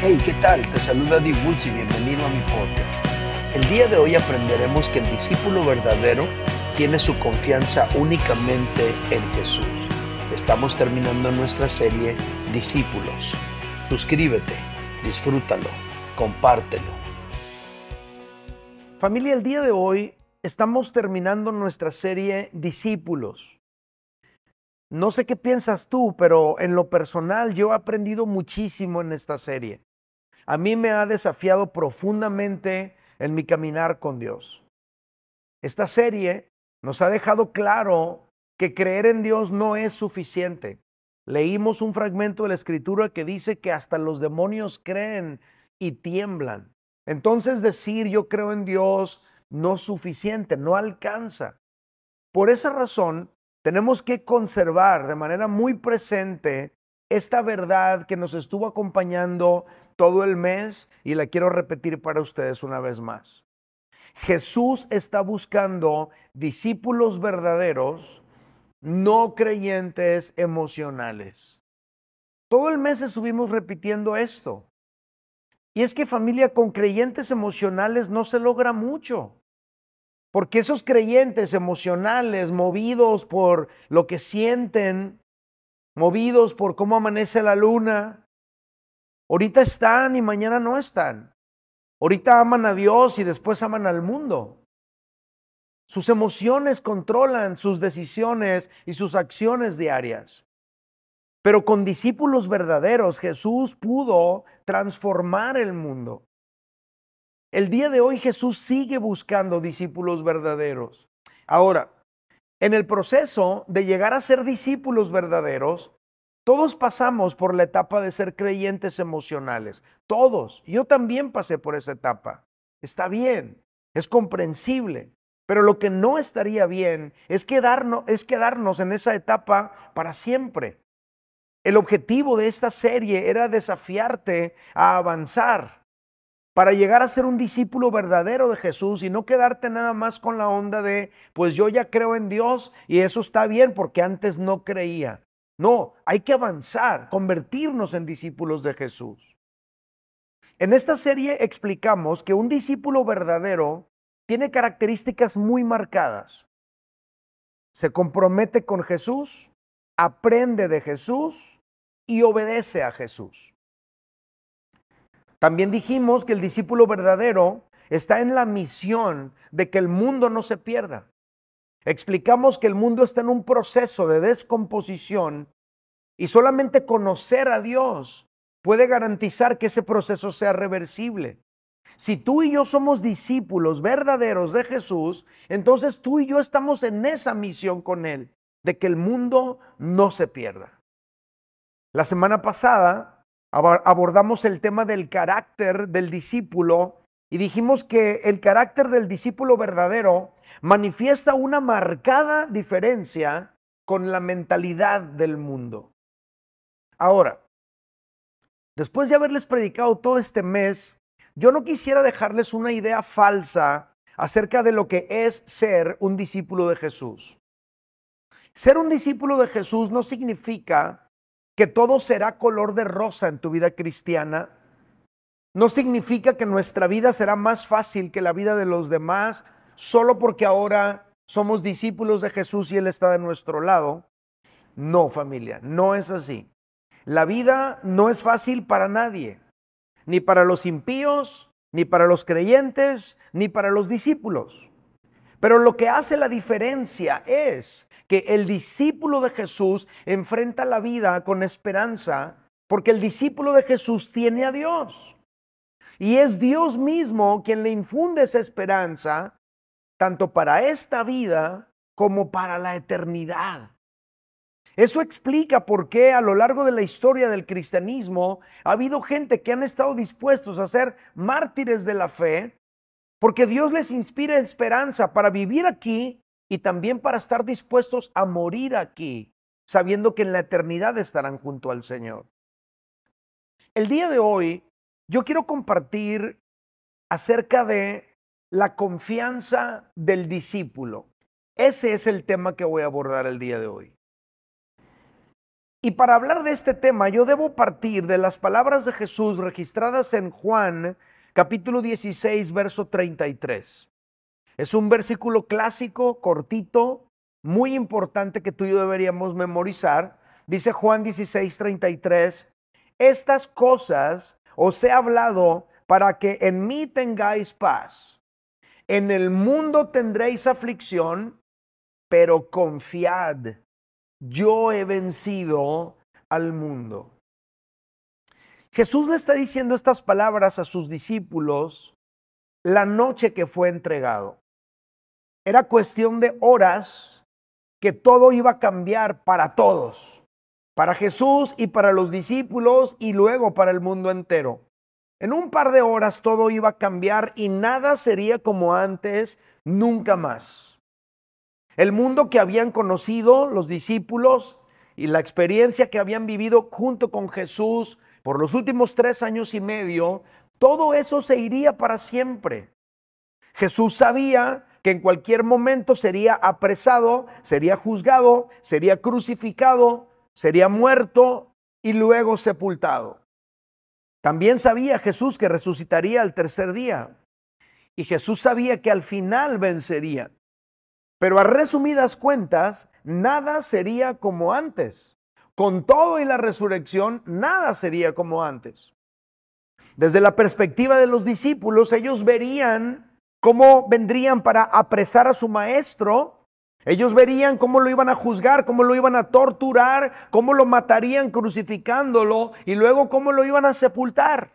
Hey, ¿qué tal? Te saluda Di y bienvenido a mi podcast. El día de hoy aprenderemos que el discípulo verdadero tiene su confianza únicamente en Jesús. Estamos terminando nuestra serie Discípulos. Suscríbete, disfrútalo, compártelo. Familia, el día de hoy estamos terminando nuestra serie Discípulos. No sé qué piensas tú, pero en lo personal yo he aprendido muchísimo en esta serie a mí me ha desafiado profundamente en mi caminar con Dios. Esta serie nos ha dejado claro que creer en Dios no es suficiente. Leímos un fragmento de la escritura que dice que hasta los demonios creen y tiemblan. Entonces decir yo creo en Dios no es suficiente, no alcanza. Por esa razón, tenemos que conservar de manera muy presente esta verdad que nos estuvo acompañando todo el mes y la quiero repetir para ustedes una vez más. Jesús está buscando discípulos verdaderos, no creyentes emocionales. Todo el mes estuvimos repitiendo esto. Y es que familia con creyentes emocionales no se logra mucho. Porque esos creyentes emocionales, movidos por lo que sienten, movidos por cómo amanece la luna. Ahorita están y mañana no están. Ahorita aman a Dios y después aman al mundo. Sus emociones controlan sus decisiones y sus acciones diarias. Pero con discípulos verdaderos Jesús pudo transformar el mundo. El día de hoy Jesús sigue buscando discípulos verdaderos. Ahora, en el proceso de llegar a ser discípulos verdaderos, todos pasamos por la etapa de ser creyentes emocionales. Todos. Yo también pasé por esa etapa. Está bien, es comprensible. Pero lo que no estaría bien es quedarnos, en esa etapa para siempre. El objetivo de esta serie era desafiarte a avanzar para llegar a ser un discípulo verdadero de Jesús y no quedarte nada más con la onda de, pues yo ya creo en Dios y eso está bien porque antes no creía. No, hay que avanzar, convertirnos en discípulos de Jesús. En esta serie explicamos que un discípulo verdadero tiene características muy marcadas. Se compromete con Jesús, aprende de Jesús y obedece a Jesús. También dijimos que el discípulo verdadero está en la misión de que el mundo no se pierda. Explicamos que el mundo está en un proceso de descomposición y solamente conocer a Dios puede garantizar que ese proceso sea reversible. Si tú y yo somos discípulos verdaderos de Jesús, entonces tú y yo estamos en esa misión con Él, de que el mundo no se pierda. La semana pasada abordamos el tema del carácter del discípulo y dijimos que el carácter del discípulo verdadero manifiesta una marcada diferencia con la mentalidad del mundo. Ahora, después de haberles predicado todo este mes, yo no quisiera dejarles una idea falsa acerca de lo que es ser un discípulo de Jesús. Ser un discípulo de Jesús no significa que todo será color de rosa en tu vida cristiana, no significa que nuestra vida será más fácil que la vida de los demás solo porque ahora somos discípulos de Jesús y Él está de nuestro lado. No, familia, no es así. La vida no es fácil para nadie, ni para los impíos, ni para los creyentes, ni para los discípulos. Pero lo que hace la diferencia es que el discípulo de Jesús enfrenta la vida con esperanza porque el discípulo de Jesús tiene a Dios. Y es Dios mismo quien le infunde esa esperanza, tanto para esta vida como para la eternidad. Eso explica por qué a lo largo de la historia del cristianismo ha habido gente que han estado dispuestos a ser mártires de la fe, porque Dios les inspira esperanza para vivir aquí y también para estar dispuestos a morir aquí, sabiendo que en la eternidad estarán junto al Señor. El día de hoy yo quiero compartir acerca de la confianza del discípulo. Ese es el tema que voy a abordar el día de hoy. Y para hablar de este tema, yo debo partir de las palabras de Jesús registradas en Juan capítulo 16, verso 33. Es un versículo clásico, cortito, muy importante que tú y yo deberíamos memorizar. Dice Juan 16, 33, estas cosas os he hablado para que en mí tengáis paz. En el mundo tendréis aflicción, pero confiad, yo he vencido al mundo. Jesús le está diciendo estas palabras a sus discípulos la noche que fue entregado. Era cuestión de horas que todo iba a cambiar para todos, para Jesús y para los discípulos y luego para el mundo entero. En un par de horas todo iba a cambiar y nada sería como antes, nunca más. El mundo que habían conocido los discípulos y la experiencia que habían vivido junto con Jesús por los últimos tres años y medio, todo eso se iría para siempre. Jesús sabía que en cualquier momento sería apresado, sería juzgado, sería crucificado, sería muerto y luego sepultado. También sabía Jesús que resucitaría al tercer día. Y Jesús sabía que al final vencería. Pero a resumidas cuentas, nada sería como antes. Con todo y la resurrección, nada sería como antes. Desde la perspectiva de los discípulos, ellos verían cómo vendrían para apresar a su maestro. Ellos verían cómo lo iban a juzgar, cómo lo iban a torturar, cómo lo matarían crucificándolo y luego cómo lo iban a sepultar.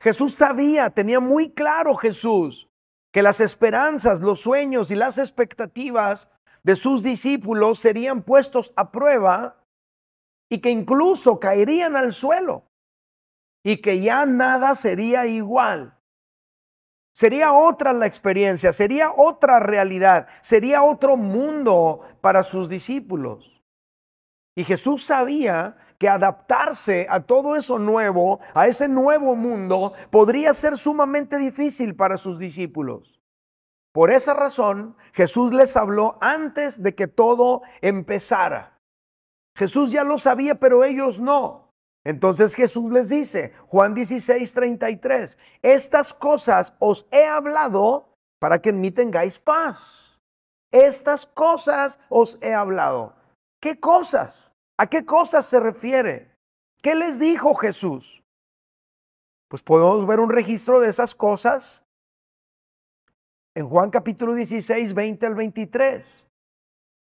Jesús sabía, tenía muy claro Jesús que las esperanzas, los sueños y las expectativas de sus discípulos serían puestos a prueba y que incluso caerían al suelo y que ya nada sería igual. Sería otra la experiencia, sería otra realidad, sería otro mundo para sus discípulos. Y Jesús sabía que adaptarse a todo eso nuevo, a ese nuevo mundo, podría ser sumamente difícil para sus discípulos. Por esa razón, Jesús les habló antes de que todo empezara. Jesús ya lo sabía, pero ellos no. Entonces Jesús les dice, Juan 16, 33, estas cosas os he hablado para que en mí tengáis paz. Estas cosas os he hablado. ¿Qué cosas? ¿A qué cosas se refiere? ¿Qué les dijo Jesús? Pues podemos ver un registro de esas cosas en Juan capítulo 16, 20 al 23.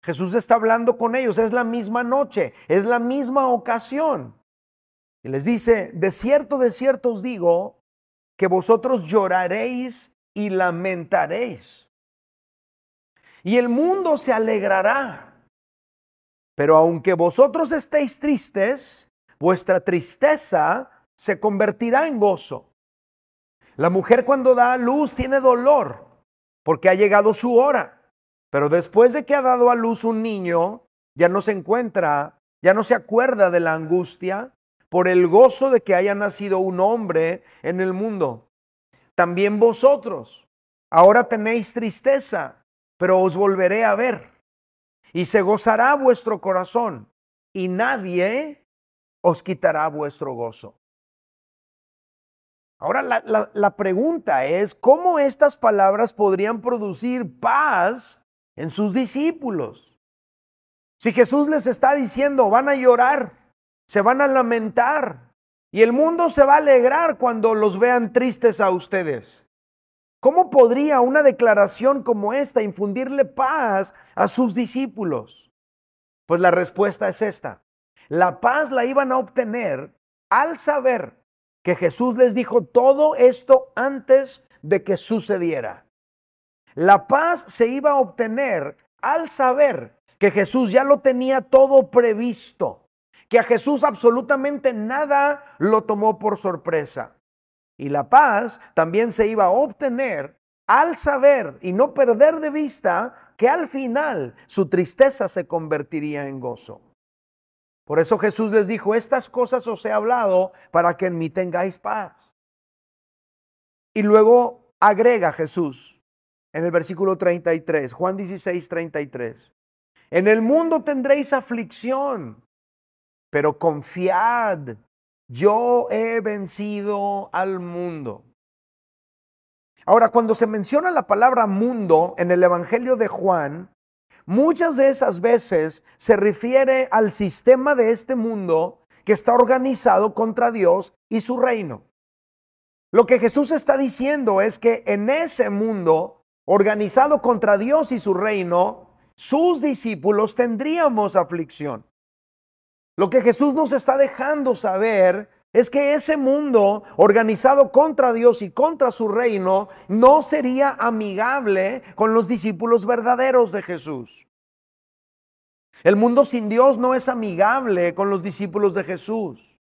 Jesús está hablando con ellos, es la misma noche, es la misma ocasión. Y les dice, de cierto, de cierto os digo, que vosotros lloraréis y lamentaréis. Y el mundo se alegrará. Pero aunque vosotros estéis tristes, vuestra tristeza se convertirá en gozo. La mujer cuando da a luz tiene dolor porque ha llegado su hora. Pero después de que ha dado a luz un niño, ya no se encuentra, ya no se acuerda de la angustia por el gozo de que haya nacido un hombre en el mundo. También vosotros, ahora tenéis tristeza, pero os volveré a ver y se gozará vuestro corazón y nadie os quitará vuestro gozo. Ahora la, pregunta es, ¿cómo estas palabras podrían producir paz en sus discípulos? Si Jesús les está diciendo, van a llorar, se van a lamentar y el mundo se va a alegrar cuando los vean tristes a ustedes. ¿Cómo podría una declaración como esta infundirle paz a sus discípulos? Pues la respuesta es esta. La paz la iban a obtener al saber que Jesús les dijo todo esto antes de que sucediera. La paz se iba a obtener al saber que Jesús ya lo tenía todo previsto, que a Jesús absolutamente nada lo tomó por sorpresa. Y la paz también se iba a obtener al saber y no perder de vista que al final su tristeza se convertiría en gozo. Por eso Jesús les dijo, estas cosas os he hablado para que en mí tengáis paz. Y luego agrega Jesús en el versículo 33, Juan 16, 33. En el mundo tendréis aflicción, pero confiad, yo he vencido al mundo. Ahora, cuando se menciona la palabra mundo en el Evangelio de Juan, muchas de esas veces se refiere al sistema de este mundo que está organizado contra Dios y su reino. Lo que Jesús está diciendo es que en ese mundo organizado contra Dios y su reino, sus discípulos tendríamos aflicción. Lo que Jesús nos está dejando saber es que ese mundo organizado contra Dios y contra su reino no sería amigable con los discípulos verdaderos de Jesús. El mundo sin Dios no es amigable con los discípulos de Jesús.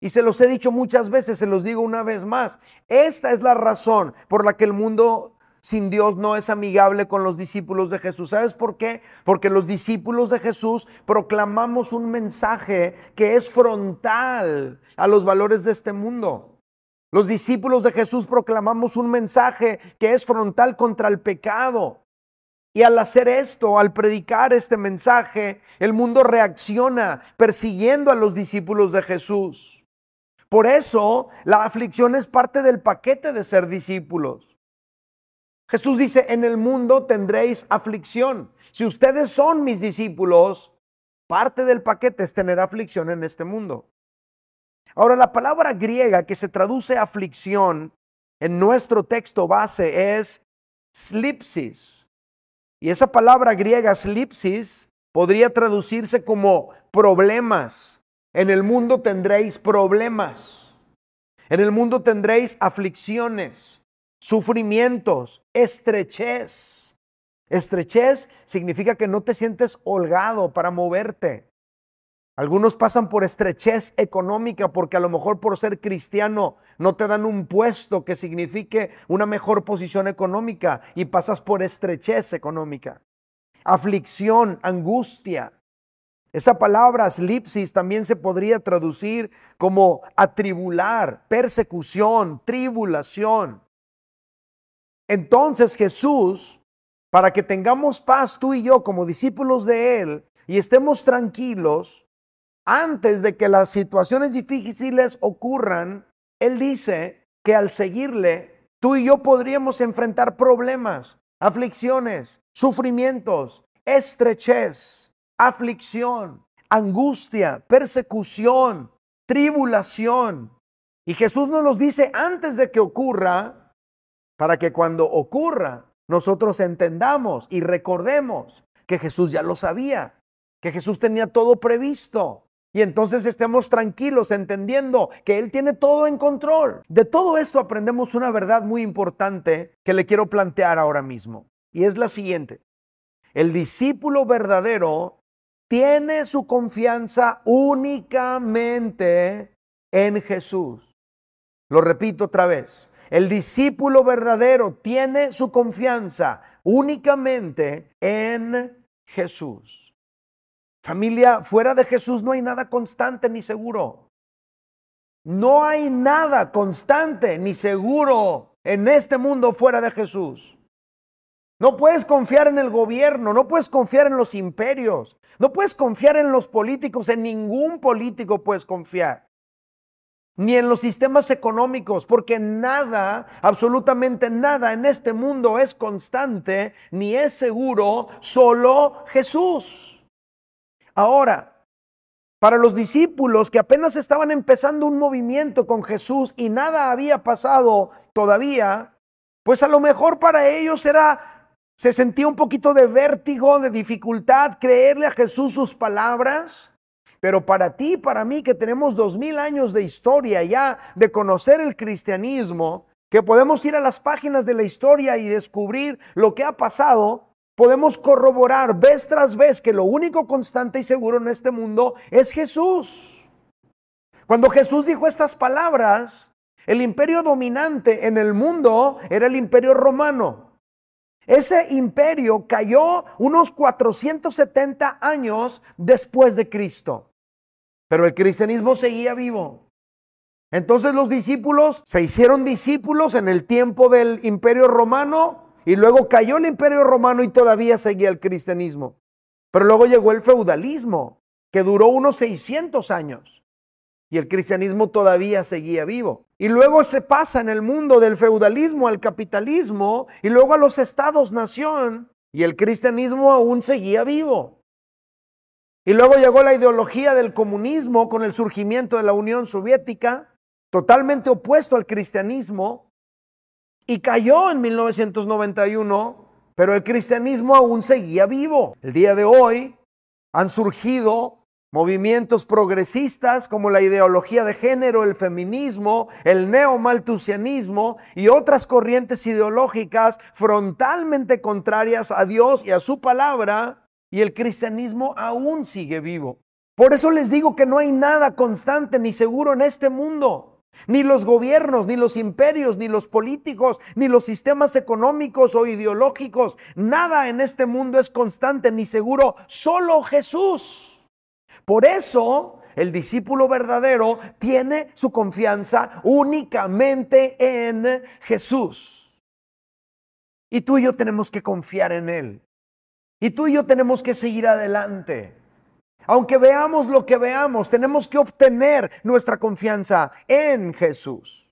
Y se los he dicho muchas veces, se los digo una vez más. Esta es la razón por la que el mundo sin Dios no es amigable con los discípulos de Jesús. ¿Sabes por qué? Porque los discípulos de Jesús proclamamos un mensaje que es frontal a los valores de este mundo. Los discípulos de Jesús proclamamos un mensaje que es frontal contra el pecado. Y al hacer esto, al predicar este mensaje, el mundo reacciona persiguiendo a los discípulos de Jesús. Por eso, la aflicción es parte del paquete de ser discípulos. Jesús dice, en el mundo tendréis aflicción. Si ustedes son mis discípulos, parte del paquete es tener aflicción en este mundo. Ahora, la palabra griega que se traduce aflicción en nuestro texto base es slipsis. Y esa palabra griega slipsis podría traducirse como problemas. En el mundo tendréis problemas. En el mundo tendréis aflicciones sufrimientos, estrechez. Estrechez significa que no te sientes holgado para moverte. Algunos pasan por estrechez económica porque a lo mejor por ser cristiano no te dan un puesto que signifique una mejor posición económica y pasas por estrechez económica. Aflicción, angustia. Esa palabra slipsis también se podría traducir como atribular, persecución, tribulación. Entonces Jesús, para que tengamos paz tú y yo como discípulos de Él y estemos tranquilos, antes de que las situaciones difíciles ocurran, Él dice que al seguirle, tú y yo podríamos enfrentar problemas, aflicciones, sufrimientos, estrechez, aflicción, angustia, persecución, tribulación. Y Jesús nos los dice antes de que ocurra para que cuando ocurra nosotros entendamos y recordemos que Jesús ya lo sabía, que Jesús tenía todo previsto. Y entonces estemos tranquilos entendiendo que Él tiene todo en control. De todo esto aprendemos una verdad muy importante que le quiero plantear ahora mismo. Y es la siguiente. El discípulo verdadero tiene su confianza únicamente en Jesús. Lo repito otra vez. El discípulo verdadero tiene su confianza únicamente en Jesús. Familia, fuera de Jesús no hay nada constante ni seguro. No hay nada constante ni seguro en este mundo fuera de Jesús. No puedes confiar en el gobierno, no puedes confiar en los imperios, no puedes confiar en los políticos, en ningún político puedes confiar ni en los sistemas económicos, porque nada, absolutamente nada en este mundo es constante ni es seguro, solo Jesús. Ahora, para los discípulos que apenas estaban empezando un movimiento con Jesús y nada había pasado todavía, pues a lo mejor para ellos era, se sentía un poquito de vértigo, de dificultad creerle a Jesús sus palabras. Pero para ti, para mí, que tenemos dos mil años de historia ya de conocer el cristianismo, que podemos ir a las páginas de la historia y descubrir lo que ha pasado, podemos corroborar vez tras vez que lo único constante y seguro en este mundo es Jesús. Cuando Jesús dijo estas palabras, el imperio dominante en el mundo era el imperio romano. Ese imperio cayó unos 470 años después de Cristo. Pero el cristianismo seguía vivo. Entonces los discípulos se hicieron discípulos en el tiempo del imperio romano y luego cayó el imperio romano y todavía seguía el cristianismo. Pero luego llegó el feudalismo que duró unos 600 años y el cristianismo todavía seguía vivo. Y luego se pasa en el mundo del feudalismo al capitalismo y luego a los estados-nación y el cristianismo aún seguía vivo. Y luego llegó la ideología del comunismo con el surgimiento de la Unión Soviética, totalmente opuesto al cristianismo, y cayó en 1991, pero el cristianismo aún seguía vivo. El día de hoy han surgido movimientos progresistas como la ideología de género, el feminismo, el neomaltusianismo y otras corrientes ideológicas frontalmente contrarias a Dios y a su palabra, y el cristianismo aún sigue vivo. Por eso les digo que no hay nada constante ni seguro en este mundo. Ni los gobiernos, ni los imperios, ni los políticos, ni los sistemas económicos o ideológicos. Nada en este mundo es constante ni seguro. Solo Jesús. Por eso el discípulo verdadero tiene su confianza únicamente en Jesús. Y tú y yo tenemos que confiar en Él. Y tú y yo tenemos que seguir adelante. Aunque veamos lo que veamos, tenemos que obtener nuestra confianza en Jesús.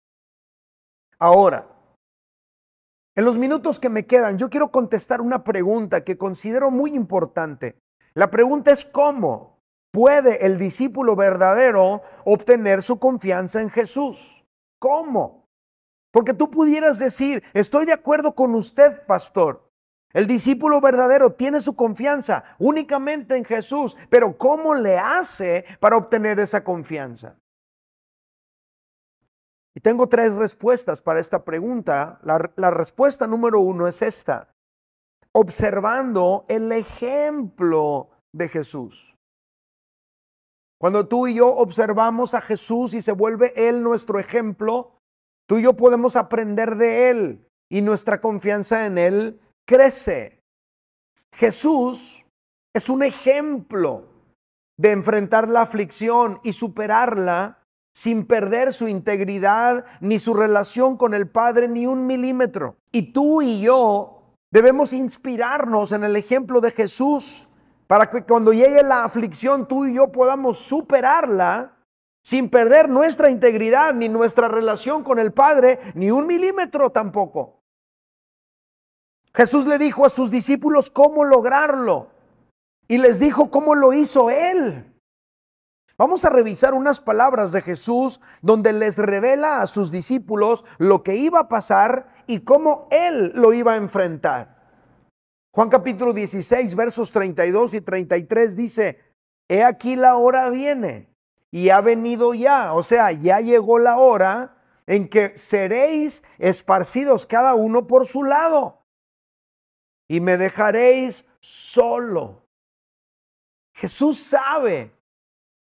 Ahora, en los minutos que me quedan, yo quiero contestar una pregunta que considero muy importante. La pregunta es cómo puede el discípulo verdadero obtener su confianza en Jesús. ¿Cómo? Porque tú pudieras decir, estoy de acuerdo con usted, pastor, el discípulo verdadero tiene su confianza únicamente en Jesús, pero ¿cómo le hace para obtener esa confianza? Y tengo tres respuestas para esta pregunta. La, respuesta número uno es esta, observando el ejemplo de Jesús. Cuando tú y yo observamos a Jesús y se vuelve Él nuestro ejemplo, tú y yo podemos aprender de Él y nuestra confianza en Él crece. Jesús es un ejemplo de enfrentar la aflicción y superarla sin perder su integridad ni su relación con el Padre ni un milímetro. Y tú y yo debemos inspirarnos en el ejemplo de Jesús para que cuando llegue la aflicción tú y yo podamos superarla sin perder nuestra integridad ni nuestra relación con el Padre ni un milímetro tampoco. Jesús le dijo a sus discípulos cómo lograrlo y les dijo cómo lo hizo él. Vamos a revisar unas palabras de Jesús donde les revela a sus discípulos lo que iba a pasar y cómo él lo iba a enfrentar. Juan capítulo 16, versos 32 y 33 dice, He aquí la hora viene y ha venido ya, o sea, ya llegó la hora en que seréis esparcidos cada uno por su lado y me dejaréis solo. Jesús sabe,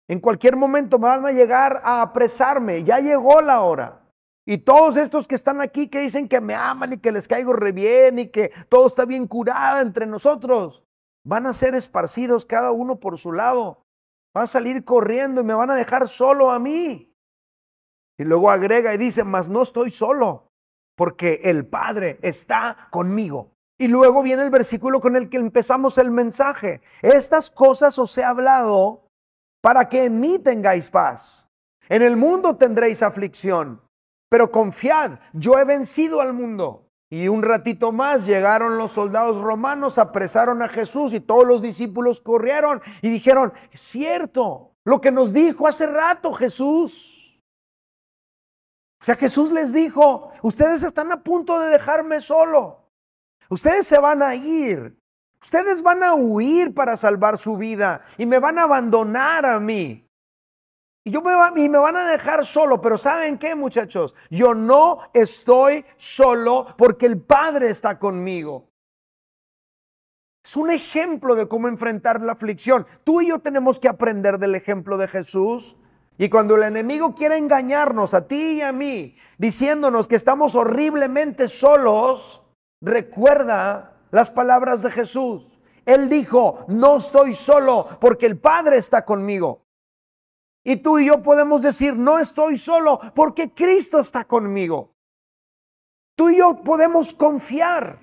en cualquier momento me van a llegar a apresarme, ya llegó la hora. Y todos estos que están aquí que dicen que me aman y que les caigo re bien y que todo está bien curado entre nosotros, van a ser esparcidos cada uno por su lado. Van a salir corriendo y me van a dejar solo a mí. Y luego agrega y dice, mas no estoy solo, porque el Padre está conmigo. Y luego viene el versículo con el que empezamos el mensaje. Estas cosas os he hablado para que en mí tengáis paz. En el mundo tendréis aflicción, pero confiad, yo he vencido al mundo. Y un ratito más llegaron los soldados romanos, apresaron a Jesús y todos los discípulos corrieron y dijeron, cierto, lo que nos dijo hace rato Jesús. O sea, Jesús les dijo, ustedes están a punto de dejarme solo. Ustedes se van a ir. Ustedes van a huir para salvar su vida y me van a abandonar a mí. Y, yo me y me van a dejar solo, pero ¿saben qué muchachos? Yo no estoy solo porque el Padre está conmigo. Es un ejemplo de cómo enfrentar la aflicción. Tú y yo tenemos que aprender del ejemplo de Jesús. Y cuando el enemigo quiere engañarnos a ti y a mí, diciéndonos que estamos horriblemente solos, recuerda las palabras de Jesús. Él dijo, no estoy solo porque el Padre está conmigo. Y tú y yo podemos decir, no estoy solo porque Cristo está conmigo. Tú y yo podemos confiar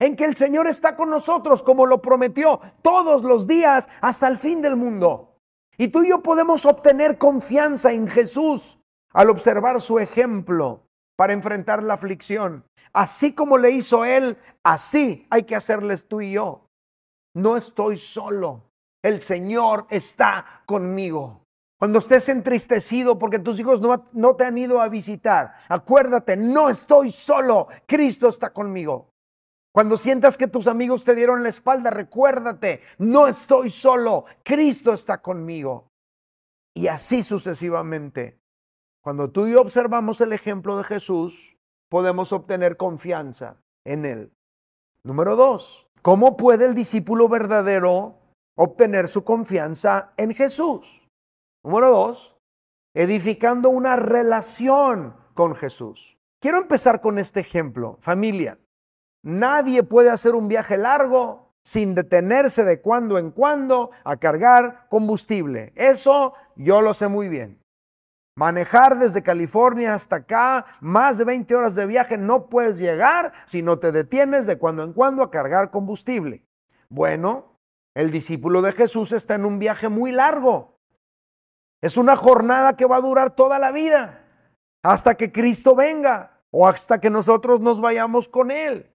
en que el Señor está con nosotros como lo prometió todos los días hasta el fin del mundo. Y tú y yo podemos obtener confianza en Jesús al observar su ejemplo para enfrentar la aflicción. Así como le hizo él, así hay que hacerles tú y yo. No estoy solo. El Señor está conmigo. Cuando estés entristecido porque tus hijos no, no, te han ido a visitar, acuérdate, no estoy solo, Cristo está conmigo. Cuando sientas que tus amigos te dieron la espalda, recuérdate, no estoy solo, Cristo está conmigo. Y así sucesivamente. Cuando tú y yo observamos el ejemplo de Jesús, podemos obtener confianza en Él. Número dos, ¿cómo puede el discípulo verdadero obtener su confianza en Jesús? Número dos, edificando una relación con Jesús. Quiero empezar con este ejemplo, familia. Nadie puede hacer un viaje largo sin detenerse de cuando en cuando a cargar combustible. Eso yo lo sé muy bien. Manejar desde California hasta acá, más de 20 horas de viaje, no puedes llegar si no te detienes de cuando en cuando a cargar combustible. Bueno, el discípulo de Jesús está en un viaje muy largo. Es una jornada que va a durar toda la vida, hasta que Cristo venga o hasta que nosotros nos vayamos con Él.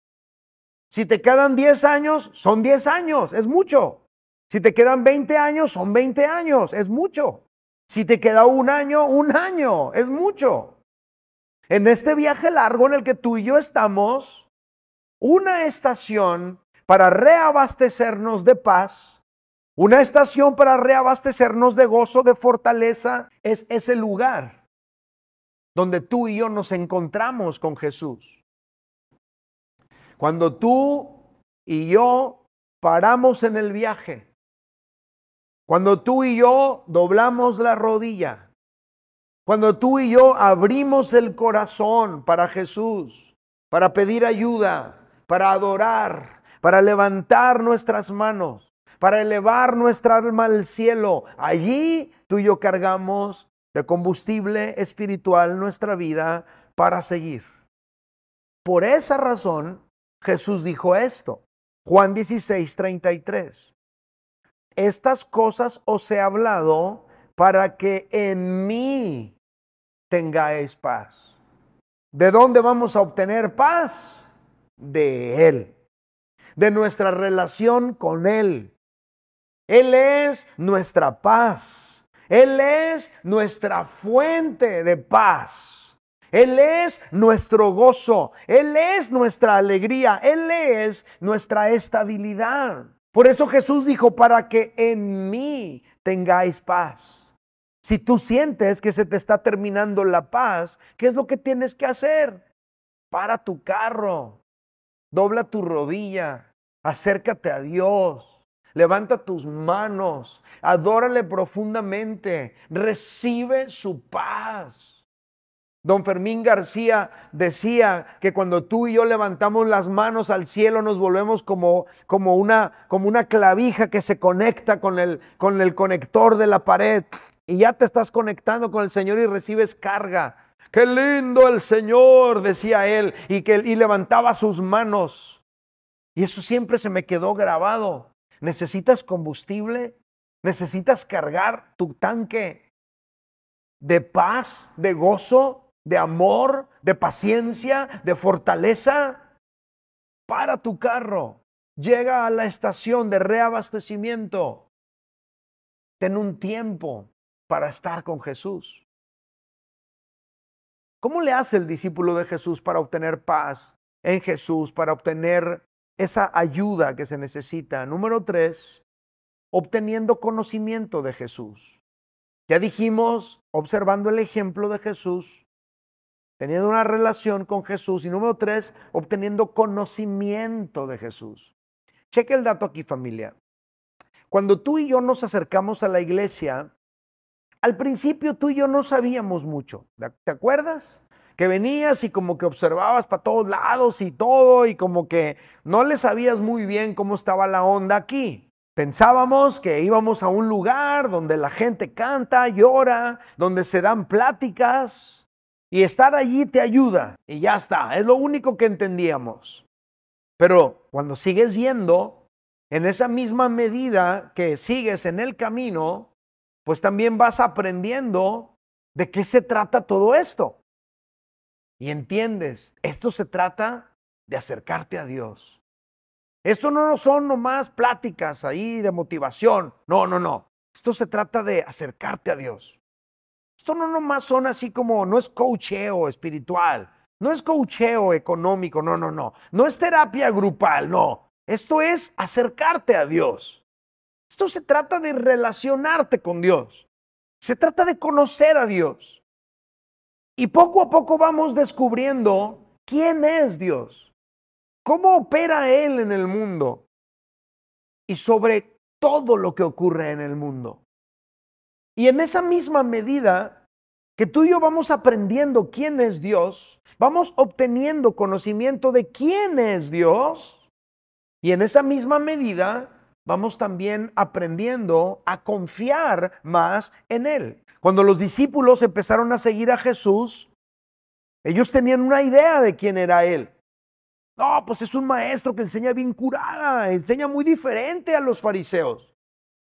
Si te quedan 10 años, son 10 años, es mucho. Si te quedan 20 años, son 20 años, es mucho. Si te queda un año, un año, es mucho. En este viaje largo en el que tú y yo estamos, una estación para reabastecernos de paz, una estación para reabastecernos de gozo, de fortaleza, es ese lugar donde tú y yo nos encontramos con Jesús. Cuando tú y yo paramos en el viaje, cuando tú y yo doblamos la rodilla, cuando tú y yo abrimos el corazón para Jesús, para pedir ayuda, para adorar, para levantar nuestras manos, para elevar nuestra alma al cielo, allí tú y yo cargamos de combustible espiritual nuestra vida para seguir. Por esa razón, Jesús dijo esto. Juan 16, 33. Estas cosas os he hablado para que en mí tengáis paz. ¿De dónde vamos a obtener paz? De Él, de nuestra relación con Él. Él es nuestra paz. Él es nuestra fuente de paz. Él es nuestro gozo, Él es nuestra alegría, Él es nuestra estabilidad. Por eso Jesús dijo, para que en mí tengáis paz. Si tú sientes que se te está terminando la paz, ¿qué es lo que tienes que hacer? Para tu carro, dobla tu rodilla, acércate a Dios, levanta tus manos, adórale profundamente, recibe su paz. Don Fermín García decía que cuando tú y yo levantamos las manos al cielo nos volvemos como, como, una, como una clavija que se conecta con el, con el conector de la pared y ya te estás conectando con el Señor y recibes carga. Qué lindo el Señor, decía él, y, que, y levantaba sus manos. Y eso siempre se me quedó grabado. ¿Necesitas combustible? ¿Necesitas cargar tu tanque de paz, de gozo? De amor, de paciencia, de fortaleza. Para tu carro, llega a la estación de reabastecimiento. Ten un tiempo para estar con Jesús. ¿Cómo le hace el discípulo de Jesús para obtener paz en Jesús, para obtener esa ayuda que se necesita? Número tres, obteniendo conocimiento de Jesús. Ya dijimos, observando el ejemplo de Jesús, teniendo una relación con Jesús. Y número tres, obteniendo conocimiento de Jesús. Cheque el dato aquí familia. Cuando tú y yo nos acercamos a la iglesia, al principio tú y yo no sabíamos mucho. ¿Te acuerdas? Que venías y como que observabas para todos lados y todo y como que no le sabías muy bien cómo estaba la onda aquí. Pensábamos que íbamos a un lugar donde la gente canta, llora, donde se dan pláticas, y estar allí te ayuda. Y ya está. Es lo único que entendíamos. Pero cuando sigues yendo, en esa misma medida que sigues en el camino, pues también vas aprendiendo de qué se trata todo esto. Y entiendes, esto se trata de acercarte a Dios. Esto no son nomás pláticas ahí de motivación. No, no, no. Esto se trata de acercarte a Dios. Esto no nomás son así como, no es coacheo espiritual, no es coacheo económico, no, no, no. No es terapia grupal, no. Esto es acercarte a Dios. Esto se trata de relacionarte con Dios. Se trata de conocer a Dios. Y poco a poco vamos descubriendo quién es Dios, cómo opera Él en el mundo y sobre todo lo que ocurre en el mundo. Y en esa misma medida que tú y yo vamos aprendiendo quién es Dios, vamos obteniendo conocimiento de quién es Dios, y en esa misma medida vamos también aprendiendo a confiar más en Él. Cuando los discípulos empezaron a seguir a Jesús, ellos tenían una idea de quién era Él. No, pues es un maestro que enseña bien curada, enseña muy diferente a los fariseos.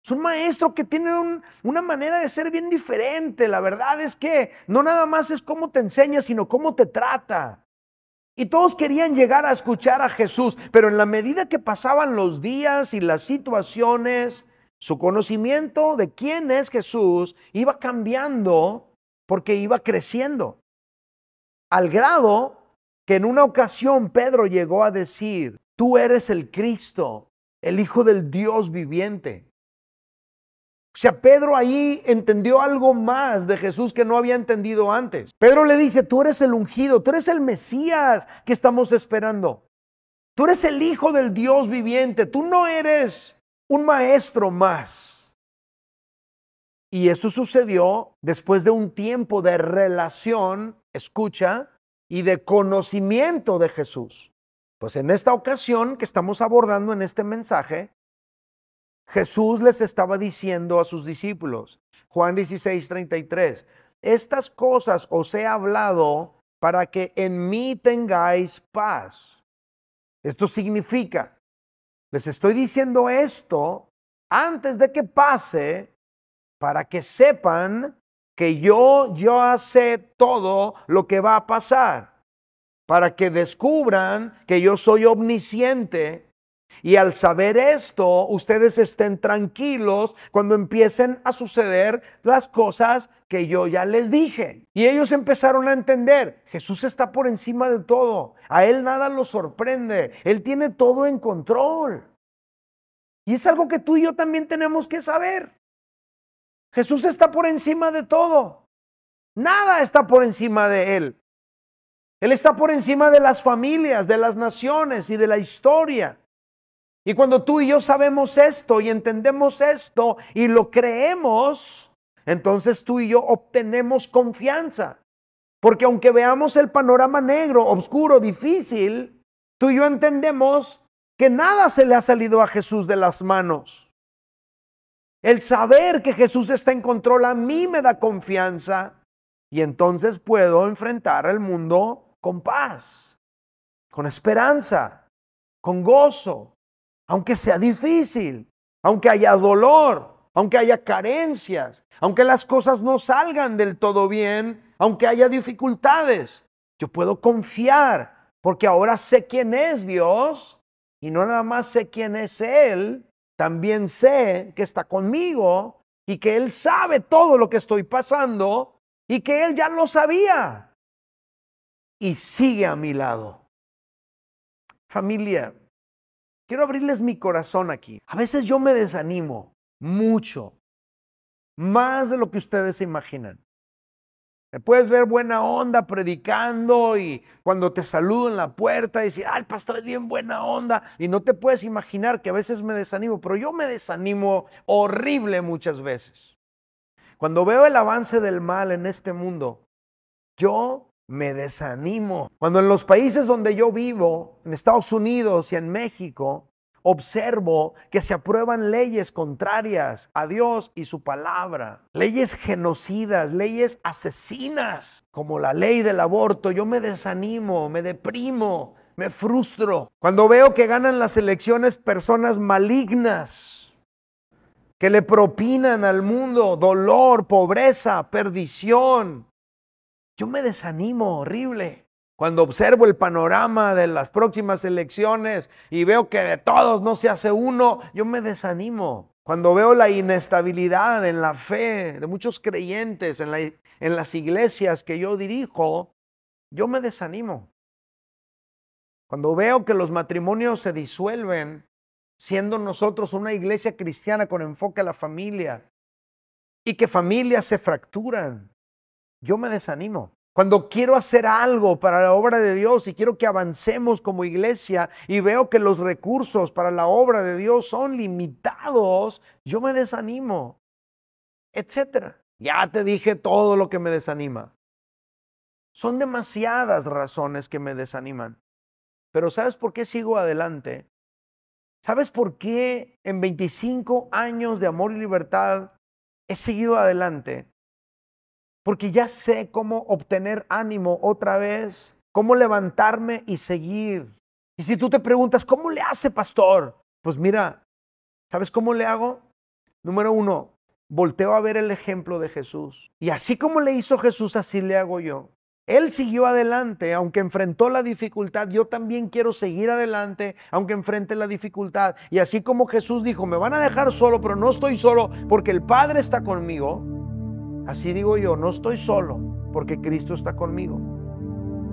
Es un maestro que tiene una manera de ser bien diferente. La verdad es que no nada más es cómo te enseña, sino cómo te trata. Y todos querían llegar a escuchar a Jesús, pero en la medida que pasaban los días y las situaciones, su conocimiento de quién es Jesús iba cambiando porque iba creciendo. Al grado que en una ocasión Pedro llegó a decir, tú eres el Cristo, el Hijo del Dios viviente. O sea, Pedro ahí entendió algo más de Jesús que no había entendido antes. Pedro le dice, tú eres el ungido, tú eres el Mesías que estamos esperando. Tú eres el Hijo del Dios viviente, tú no eres un maestro más. Y eso sucedió después de un tiempo de relación, escucha, y de conocimiento de Jesús. Pues en esta ocasión que estamos abordando en este mensaje, Jesús les estaba diciendo a sus discípulos, Juan 16, 33, estas cosas os he hablado para que en mí tengáis paz. Esto significa, les estoy diciendo esto antes de que pase para que sepan que yo ya sé todo lo que va a pasar, para que descubran que yo soy omnisciente y al saber esto, ustedes estén tranquilos cuando empiecen a suceder las cosas que yo ya les dije. Y ellos empezaron a entender, Jesús está por encima de todo, a Él nada lo sorprende, Él tiene todo en control. Y es algo que tú y yo también tenemos que saber. Jesús está por encima de todo. Nada está por encima de Él. Él está por encima de las familias, de las naciones y de la historia. Y cuando tú y yo sabemos esto y entendemos esto y lo creemos, entonces tú y yo obtenemos confianza. Porque aunque veamos el panorama negro, oscuro, difícil, tú y yo entendemos que nada se le ha salido a Jesús de las manos. El saber que Jesús está en control a mí me da confianza y entonces puedo enfrentar el mundo con paz, con esperanza, con gozo, aunque sea difícil, aunque haya dolor, aunque haya carencias, aunque las cosas no salgan del todo bien, aunque haya dificultades. Yo puedo confiar porque ahora sé quién es Dios y no nada más sé quién es Él, también sé que está conmigo y que Él sabe todo lo que estoy pasando y que Él ya lo sabía y sigue a mi lado. Familia, Quiero abrirles mi corazón aquí. A veces yo me desanimo mucho, más de lo que ustedes se imaginan. Me puedes ver buena onda predicando y cuando te saludo en la puerta decir, ah, el pastor es bien buena onda. Y no te puedes imaginar que a veces me desanimo, pero yo me desanimo horrible muchas veces. Cuando veo el avance del mal en este mundo, yo me desanimo. Cuando en los países donde yo vivo, en Estados Unidos y en México, observo que se aprueban leyes contrarias a Dios y su palabra, leyes genocidas, leyes asesinas, como la ley del aborto, yo me desanimo, me deprimo, me frustro. Cuando veo que ganan las elecciones personas malignas, que le propinan al mundo dolor, pobreza, perdición. Yo me desanimo horrible cuando observo el panorama de las próximas elecciones y veo que de todos no se hace uno, yo me desanimo. Cuando veo la inestabilidad en la fe de muchos creyentes en, en las iglesias que yo dirijo, yo me desanimo. Cuando veo que los matrimonios se disuelven, siendo nosotros una iglesia cristiana con enfoque a la familia, y que familias se fracturan, yo me desanimo. Cuando quiero hacer algo para la obra de Dios y quiero que avancemos como iglesia y veo que los recursos para la obra de Dios son limitados, yo me desanimo, etcétera. Ya te dije todo lo que me desanima. Son demasiadas razones que me desaniman. Pero ¿sabes por qué sigo adelante? ¿Sabes por qué en 25 años de amor y libertad he seguido adelante? Porque ya sé cómo obtener ánimo otra vez, cómo levantarme y seguir. Y si tú te preguntas, ¿cómo le hace pastor? Pues mira, ¿sabes cómo le hago? Número uno, volteo a ver el ejemplo de Jesús. Y así como le hizo Jesús, así le hago yo. Él siguió adelante, aunque enfrentó la dificultad. Yo también quiero seguir adelante, aunque enfrente la dificultad. Y así como Jesús dijo, me van a dejar solo, pero no estoy solo porque el Padre está conmigo. Así digo yo, no estoy solo porque Cristo está conmigo.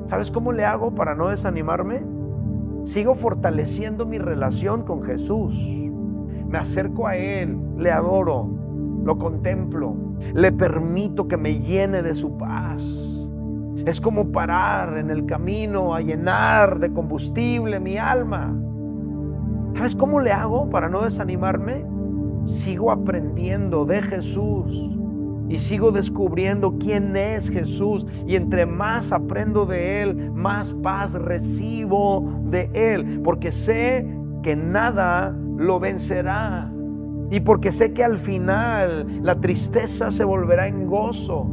¿Sabes cómo le hago para no desanimarme? Sigo fortaleciendo mi relación con Jesús. Me acerco a Él, le adoro, lo contemplo, le permito que me llene de su paz es como parar en el camino a llenar de combustible mi alma. ¿Sabes cómo le hago para no desanimarme? Sigo aprendiendo de Jesús y sigo descubriendo quién es Jesús. Y entre más aprendo de Él, más paz recibo de Él. Porque sé que nada lo vencerá. Y porque sé que al final la tristeza se volverá en gozo.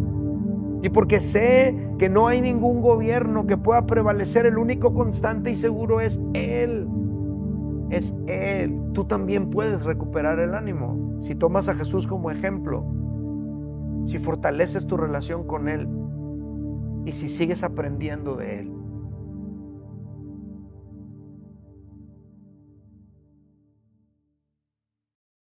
Y porque sé que no hay ningún gobierno que pueda prevalecer, el único constante y seguro es Él. Es Él. Tú también puedes recuperar el ánimo si tomas a Jesús como ejemplo, si fortaleces tu relación con Él y si sigues aprendiendo de Él.